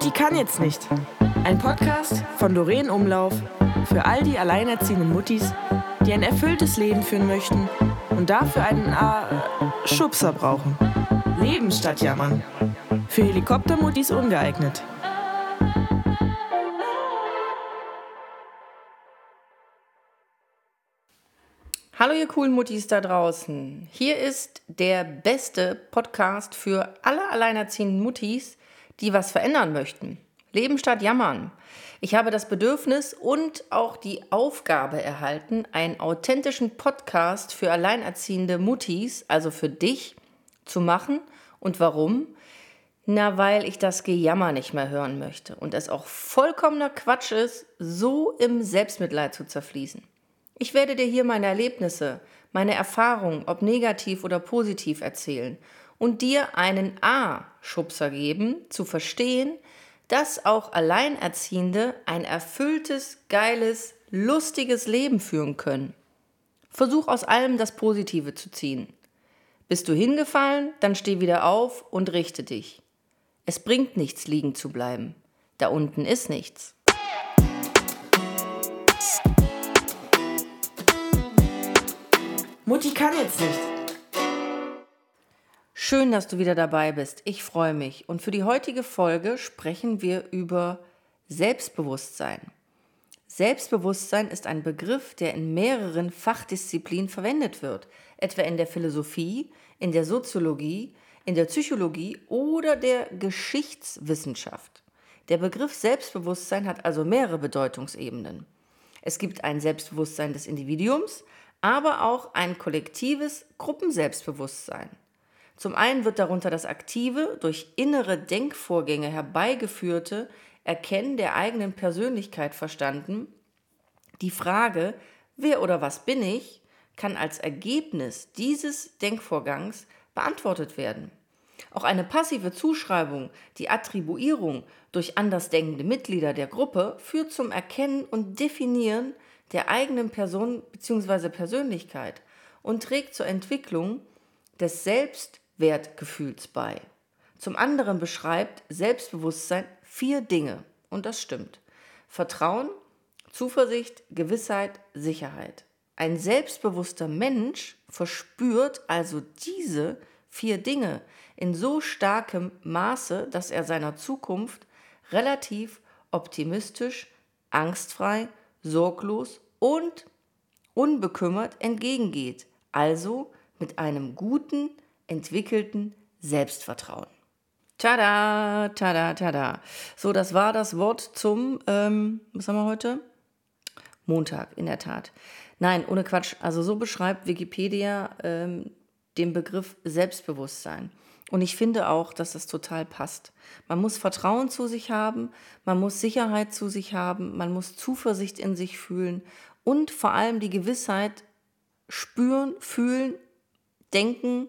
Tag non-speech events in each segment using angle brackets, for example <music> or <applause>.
Mutti kann jetzt nicht. Ein Podcast von Doreen Umlauf für all die alleinerziehenden Muttis, die ein erfülltes Leben führen möchten und dafür einen äh, Schubser brauchen. Leben statt Jammern. Für Helikoptermuttis ungeeignet. Hallo ihr coolen Muttis da draußen. Hier ist der beste Podcast für alle alleinerziehenden Muttis, die was verändern möchten. Leben statt Jammern. Ich habe das Bedürfnis und auch die Aufgabe erhalten, einen authentischen Podcast für alleinerziehende Muttis, also für dich, zu machen. Und warum? Na, weil ich das Gejammer nicht mehr hören möchte und es auch vollkommener Quatsch ist, so im Selbstmitleid zu zerfließen. Ich werde dir hier meine Erlebnisse, meine Erfahrungen, ob negativ oder positiv erzählen und dir einen A-Schubser geben, zu verstehen, dass auch Alleinerziehende ein erfülltes, geiles, lustiges Leben führen können. Versuch aus allem das Positive zu ziehen. Bist du hingefallen, dann steh wieder auf und richte dich. Es bringt nichts, liegen zu bleiben. Da unten ist nichts. Mutti kann jetzt nicht. Schön, dass du wieder dabei bist. Ich freue mich. Und für die heutige Folge sprechen wir über Selbstbewusstsein. Selbstbewusstsein ist ein Begriff, der in mehreren Fachdisziplinen verwendet wird, etwa in der Philosophie, in der Soziologie, in der Psychologie oder der Geschichtswissenschaft. Der Begriff Selbstbewusstsein hat also mehrere Bedeutungsebenen. Es gibt ein Selbstbewusstsein des Individuums, aber auch ein kollektives Gruppenselbstbewusstsein. Zum einen wird darunter das aktive, durch innere Denkvorgänge herbeigeführte Erkennen der eigenen Persönlichkeit verstanden. Die Frage, wer oder was bin ich, kann als Ergebnis dieses Denkvorgangs beantwortet werden. Auch eine passive Zuschreibung, die Attribuierung durch andersdenkende Mitglieder der Gruppe führt zum Erkennen und Definieren der eigenen Person bzw. Persönlichkeit und trägt zur Entwicklung des Selbstwertgefühls bei. Zum anderen beschreibt Selbstbewusstsein vier Dinge, und das stimmt. Vertrauen, Zuversicht, Gewissheit, Sicherheit. Ein selbstbewusster Mensch verspürt also diese vier Dinge in so starkem Maße, dass er seiner Zukunft relativ optimistisch, angstfrei sorglos und unbekümmert entgegengeht, also mit einem guten, entwickelten Selbstvertrauen. Tada, tada, tada. So, das war das Wort zum, ähm, was haben wir heute? Montag, in der Tat. Nein, ohne Quatsch. Also so beschreibt Wikipedia ähm, den Begriff Selbstbewusstsein. Und ich finde auch, dass das total passt. Man muss Vertrauen zu sich haben, man muss Sicherheit zu sich haben, man muss Zuversicht in sich fühlen und vor allem die Gewissheit spüren, fühlen, denken,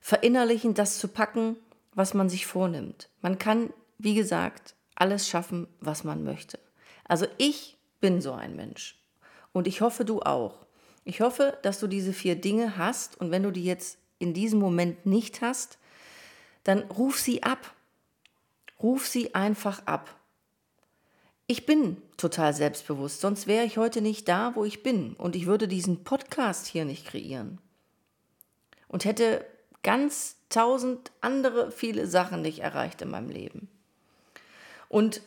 verinnerlichen, das zu packen, was man sich vornimmt. Man kann, wie gesagt, alles schaffen, was man möchte. Also ich bin so ein Mensch und ich hoffe, du auch. Ich hoffe, dass du diese vier Dinge hast und wenn du die jetzt in diesem Moment nicht hast, dann ruf sie ab. Ruf sie einfach ab. Ich bin total selbstbewusst, sonst wäre ich heute nicht da, wo ich bin und ich würde diesen Podcast hier nicht kreieren. Und hätte ganz tausend andere viele Sachen nicht erreicht in meinem Leben. Und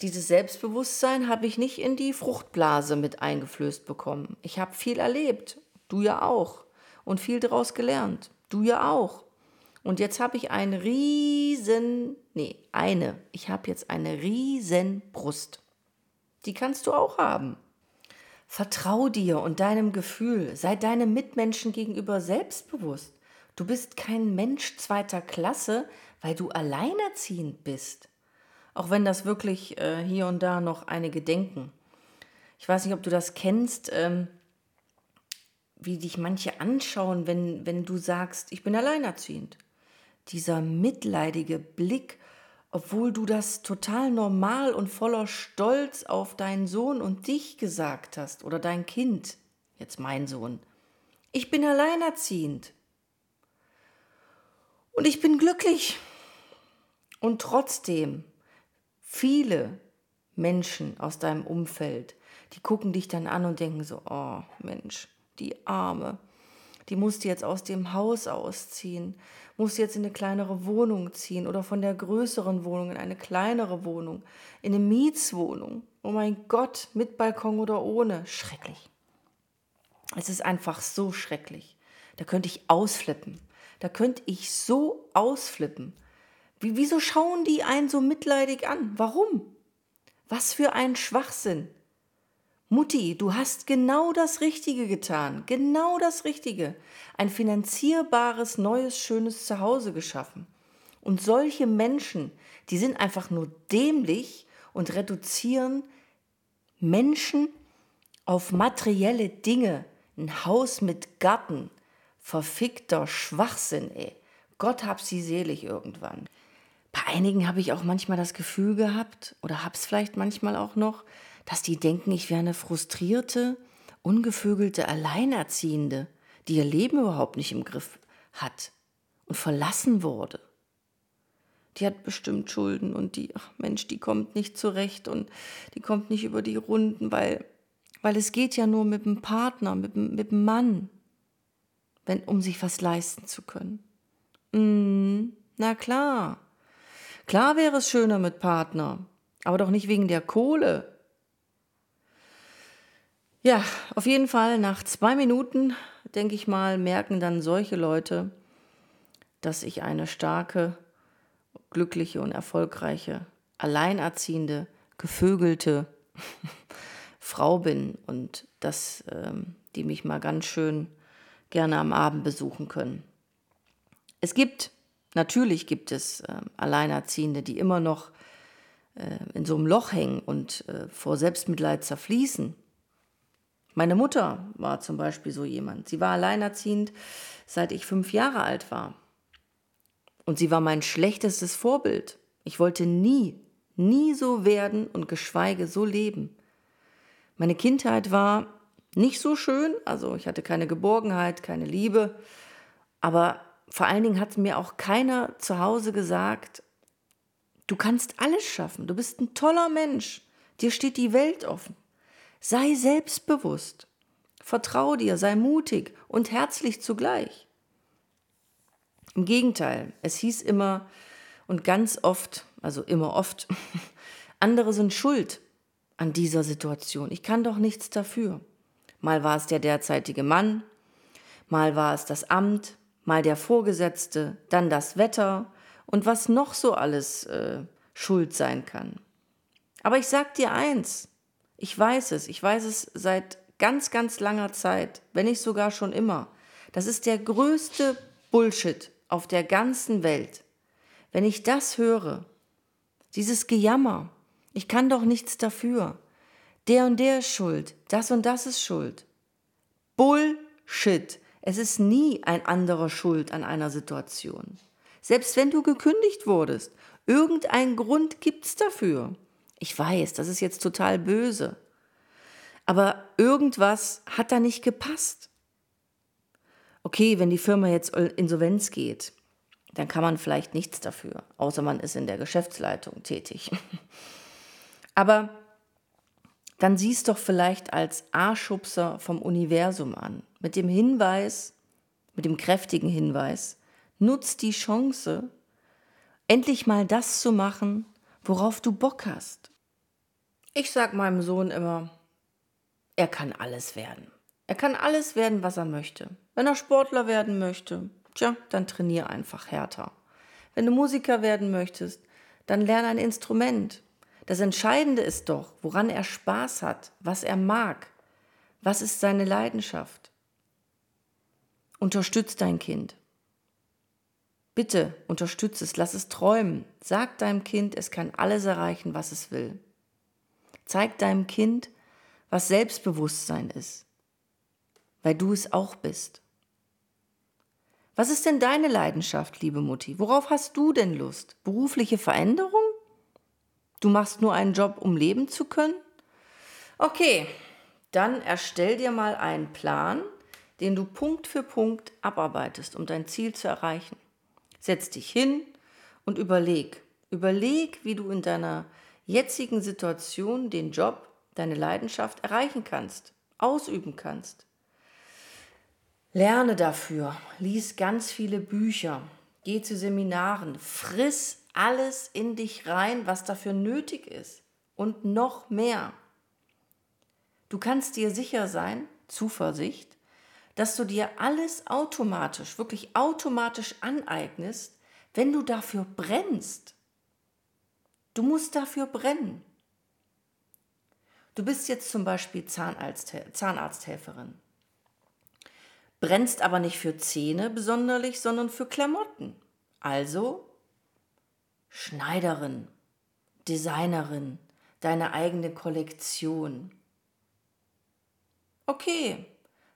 dieses Selbstbewusstsein habe ich nicht in die Fruchtblase mit eingeflößt bekommen. Ich habe viel erlebt, du ja auch, und viel daraus gelernt, du ja auch. Und jetzt habe ich einen riesen, nee, eine, ich habe jetzt eine riesen Brust. Die kannst du auch haben. Vertrau dir und deinem Gefühl, sei deinem Mitmenschen gegenüber selbstbewusst. Du bist kein Mensch zweiter Klasse, weil du alleinerziehend bist. Auch wenn das wirklich äh, hier und da noch einige denken. Ich weiß nicht, ob du das kennst, ähm, wie dich manche anschauen, wenn, wenn du sagst, ich bin alleinerziehend dieser mitleidige Blick, obwohl du das total normal und voller Stolz auf deinen Sohn und dich gesagt hast oder dein Kind, jetzt mein Sohn. Ich bin alleinerziehend. Und ich bin glücklich. Und trotzdem viele Menschen aus deinem Umfeld, die gucken dich dann an und denken so, oh Mensch, die Arme, die musste jetzt aus dem Haus ausziehen, musste jetzt in eine kleinere Wohnung ziehen oder von der größeren Wohnung in eine kleinere Wohnung, in eine Mietswohnung. Oh mein Gott, mit Balkon oder ohne. Schrecklich. Es ist einfach so schrecklich. Da könnte ich ausflippen. Da könnte ich so ausflippen. Wie, wieso schauen die einen so mitleidig an? Warum? Was für ein Schwachsinn. Mutti, du hast genau das Richtige getan, genau das Richtige. Ein finanzierbares, neues, schönes Zuhause geschaffen. Und solche Menschen, die sind einfach nur dämlich und reduzieren Menschen auf materielle Dinge. Ein Haus mit Garten. Verfickter Schwachsinn, ey. Gott hab sie selig irgendwann. Bei einigen habe ich auch manchmal das Gefühl gehabt, oder hab's vielleicht manchmal auch noch, dass die denken, ich wäre eine frustrierte, ungevögelte Alleinerziehende, die ihr Leben überhaupt nicht im Griff hat und verlassen wurde. Die hat bestimmt Schulden und die, ach Mensch, die kommt nicht zurecht und die kommt nicht über die Runden, weil, weil es geht ja nur mit dem Partner, mit, mit dem Mann, wenn, um sich was leisten zu können. Mm, na klar. Klar wäre es schöner mit Partner, aber doch nicht wegen der Kohle. Ja, auf jeden Fall nach zwei Minuten, denke ich mal, merken dann solche Leute, dass ich eine starke, glückliche und erfolgreiche, alleinerziehende, gevögelte <laughs> Frau bin und dass ähm, die mich mal ganz schön gerne am Abend besuchen können. Es gibt, natürlich gibt es äh, Alleinerziehende, die immer noch äh, in so einem Loch hängen und äh, vor Selbstmitleid zerfließen. Meine Mutter war zum Beispiel so jemand. Sie war alleinerziehend, seit ich fünf Jahre alt war. Und sie war mein schlechtestes Vorbild. Ich wollte nie, nie so werden und geschweige so leben. Meine Kindheit war nicht so schön, also ich hatte keine Geborgenheit, keine Liebe, aber vor allen Dingen hat mir auch keiner zu Hause gesagt, du kannst alles schaffen, du bist ein toller Mensch, dir steht die Welt offen. Sei selbstbewusst. Vertrau dir, sei mutig und herzlich zugleich. Im Gegenteil, es hieß immer und ganz oft, also immer oft, <laughs> andere sind schuld an dieser Situation. Ich kann doch nichts dafür. Mal war es der derzeitige Mann, mal war es das Amt, mal der Vorgesetzte, dann das Wetter und was noch so alles äh, schuld sein kann. Aber ich sag dir eins, ich weiß es, ich weiß es seit ganz, ganz langer Zeit, wenn nicht sogar schon immer. Das ist der größte Bullshit auf der ganzen Welt. Wenn ich das höre, dieses Gejammer, ich kann doch nichts dafür. Der und der ist schuld, das und das ist schuld. Bullshit. Es ist nie ein anderer schuld an einer Situation. Selbst wenn du gekündigt wurdest, irgendein Grund gibt's dafür. Ich weiß, das ist jetzt total böse. Aber irgendwas hat da nicht gepasst. Okay, wenn die Firma jetzt insolvenz geht, dann kann man vielleicht nichts dafür, außer man ist in der Geschäftsleitung tätig. <laughs> Aber dann siehst doch vielleicht als A-Schubser vom Universum an, mit dem Hinweis, mit dem kräftigen Hinweis, nutz die Chance, endlich mal das zu machen, worauf du Bock hast. Ich sag meinem Sohn immer, er kann alles werden. Er kann alles werden, was er möchte. Wenn er Sportler werden möchte, tja, dann trainier einfach härter. Wenn du Musiker werden möchtest, dann lerne ein Instrument. Das Entscheidende ist doch, woran er Spaß hat, was er mag. Was ist seine Leidenschaft? Unterstütz dein Kind. Bitte unterstütze es, lass es träumen. Sag deinem Kind, es kann alles erreichen, was es will. Zeig deinem Kind, was Selbstbewusstsein ist, weil du es auch bist. Was ist denn deine Leidenschaft, liebe Mutti? Worauf hast du denn Lust? Berufliche Veränderung? Du machst nur einen Job, um leben zu können? Okay, dann erstell dir mal einen Plan, den du Punkt für Punkt abarbeitest, um dein Ziel zu erreichen. Setz dich hin und überleg. Überleg, wie du in deiner jetzigen Situation den Job, deine Leidenschaft erreichen kannst, ausüben kannst. Lerne dafür, lies ganz viele Bücher, geh zu Seminaren, friss alles in dich rein, was dafür nötig ist und noch mehr. Du kannst dir sicher sein, Zuversicht, dass du dir alles automatisch, wirklich automatisch aneignest, wenn du dafür brennst. Du musst dafür brennen. Du bist jetzt zum Beispiel Zahnarzt, Zahnarzthelferin, brennst aber nicht für Zähne besonderlich, sondern für Klamotten. Also Schneiderin, Designerin, deine eigene Kollektion. Okay,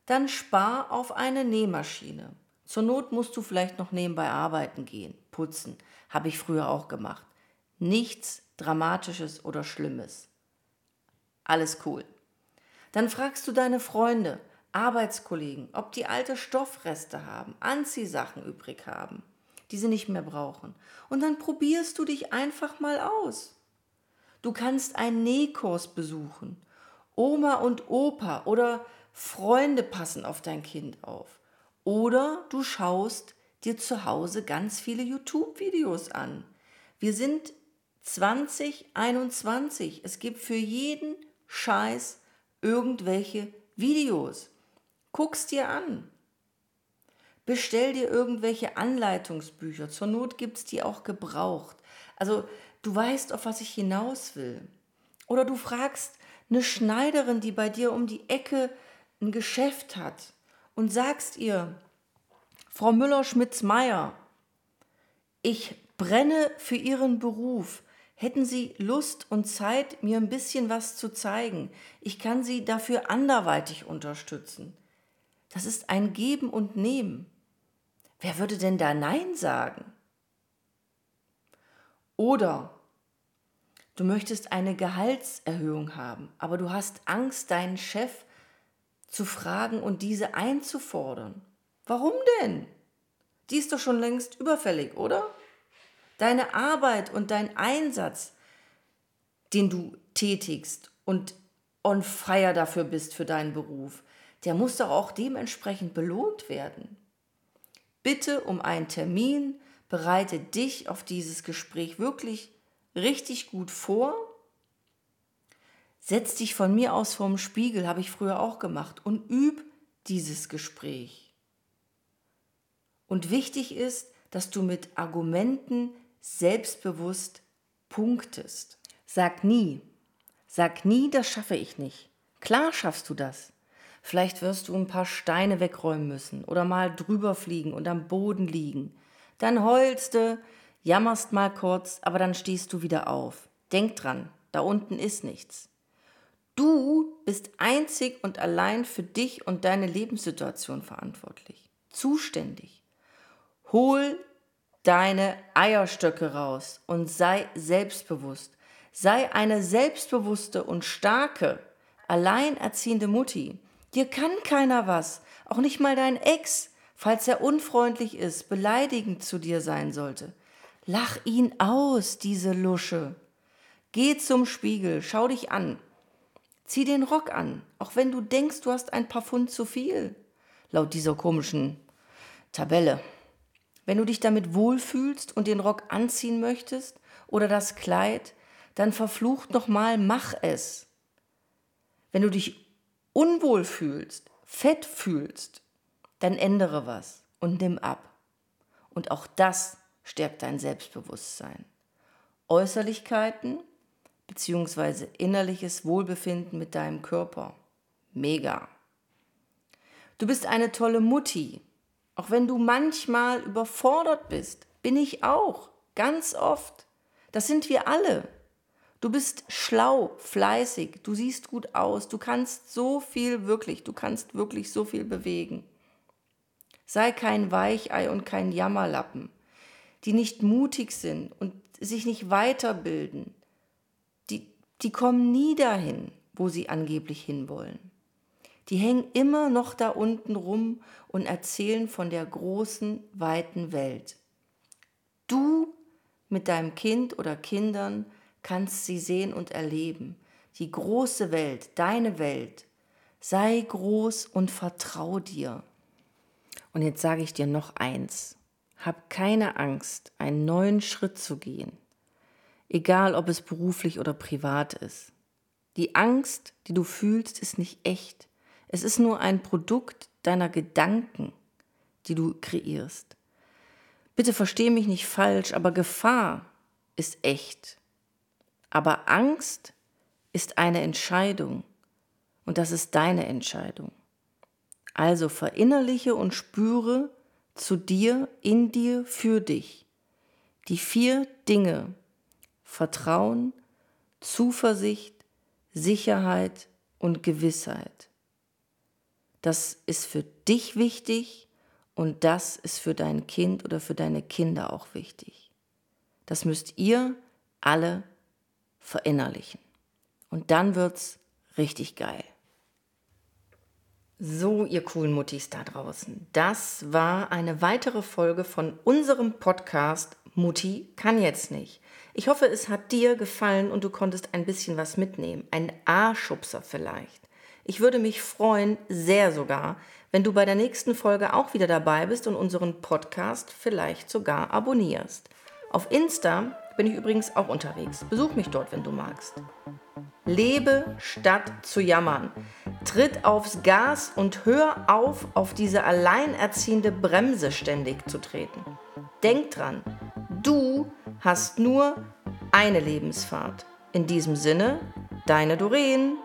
dann spar auf eine Nähmaschine. Zur Not musst du vielleicht noch nebenbei arbeiten gehen, putzen. Habe ich früher auch gemacht. Nichts Dramatisches oder Schlimmes. Alles cool. Dann fragst du deine Freunde, Arbeitskollegen, ob die alte Stoffreste haben, Anziehsachen übrig haben, die sie nicht mehr brauchen. Und dann probierst du dich einfach mal aus. Du kannst einen Nähkurs besuchen. Oma und Opa oder Freunde passen auf dein Kind auf. Oder du schaust dir zu Hause ganz viele YouTube-Videos an. Wir sind 2021. Es gibt für jeden Scheiß irgendwelche Videos. Guck's dir an. Bestell dir irgendwelche Anleitungsbücher. Zur Not gibt's die auch gebraucht. Also du weißt, auf was ich hinaus will. Oder du fragst eine Schneiderin, die bei dir um die Ecke ein Geschäft hat und sagst ihr, Frau Müller-Schmitz-Meyer, ich brenne für Ihren Beruf. Hätten Sie Lust und Zeit, mir ein bisschen was zu zeigen? Ich kann Sie dafür anderweitig unterstützen. Das ist ein Geben und Nehmen. Wer würde denn da Nein sagen? Oder du möchtest eine Gehaltserhöhung haben, aber du hast Angst, deinen Chef zu fragen und diese einzufordern. Warum denn? Die ist doch schon längst überfällig, oder? Deine Arbeit und dein Einsatz, den du tätigst und on fire dafür bist für deinen Beruf, der muss doch auch dementsprechend belohnt werden. Bitte um einen Termin, bereite dich auf dieses Gespräch wirklich richtig gut vor Setz dich von mir aus vorm Spiegel, habe ich früher auch gemacht, und üb dieses Gespräch. Und wichtig ist, dass du mit Argumenten selbstbewusst punktest. Sag nie, sag nie, das schaffe ich nicht. Klar schaffst du das. Vielleicht wirst du ein paar Steine wegräumen müssen oder mal drüber fliegen und am Boden liegen. Dann heulst du, jammerst mal kurz, aber dann stehst du wieder auf. Denk dran, da unten ist nichts. Du bist einzig und allein für dich und deine Lebenssituation verantwortlich, zuständig. Hol deine Eierstöcke raus und sei selbstbewusst. Sei eine selbstbewusste und starke, alleinerziehende Mutti. Dir kann keiner was, auch nicht mal dein Ex, falls er unfreundlich ist, beleidigend zu dir sein sollte. Lach ihn aus, diese Lusche. Geh zum Spiegel, schau dich an, Zieh den Rock an, auch wenn du denkst, du hast ein paar Pfund zu viel. Laut dieser komischen Tabelle. Wenn du dich damit wohlfühlst und den Rock anziehen möchtest oder das Kleid, dann verflucht nochmal, mach es. Wenn du dich unwohl fühlst, fett fühlst, dann ändere was und nimm ab. Und auch das stärkt dein Selbstbewusstsein. Äußerlichkeiten beziehungsweise innerliches Wohlbefinden mit deinem Körper. Mega. Du bist eine tolle Mutti. Auch wenn du manchmal überfordert bist, bin ich auch. Ganz oft. Das sind wir alle. Du bist schlau, fleißig, du siehst gut aus, du kannst so viel wirklich, du kannst wirklich so viel bewegen. Sei kein Weichei und kein Jammerlappen, die nicht mutig sind und sich nicht weiterbilden, die kommen nie dahin, wo sie angeblich hinwollen. Die hängen immer noch da unten rum und erzählen von der großen, weiten Welt. Du mit deinem Kind oder Kindern kannst sie sehen und erleben. Die große Welt, deine Welt. Sei groß und vertrau dir. Und jetzt sage ich dir noch eins. Hab keine Angst, einen neuen Schritt zu gehen. Egal, ob es beruflich oder privat ist. Die Angst, die du fühlst, ist nicht echt. Es ist nur ein Produkt deiner Gedanken, die du kreierst. Bitte verstehe mich nicht falsch, aber Gefahr ist echt. Aber Angst ist eine Entscheidung und das ist deine Entscheidung. Also verinnerliche und spüre zu dir, in dir, für dich die vier Dinge Vertrauen, Zuversicht, Sicherheit und Gewissheit. Das ist für dich wichtig und das ist für dein Kind oder für deine Kinder auch wichtig. Das müsst ihr alle verinnerlichen. Und dann wird's richtig geil. So, ihr coolen Muttis da draußen. Das war eine weitere Folge von unserem Podcast Mutti kann jetzt nicht. Ich hoffe, es hat dir gefallen und du konntest ein bisschen was mitnehmen. Ein A-Schubser vielleicht. Ich würde mich freuen, sehr sogar, wenn du bei der nächsten Folge auch wieder dabei bist und unseren Podcast vielleicht sogar abonnierst. Auf Insta bin ich übrigens auch unterwegs. Besuch mich dort, wenn du magst. Lebe statt zu jammern. Tritt aufs Gas und hör auf, auf diese alleinerziehende Bremse ständig zu treten. Denk dran, du hast nur eine Lebensfahrt. In diesem Sinne, deine Doreen.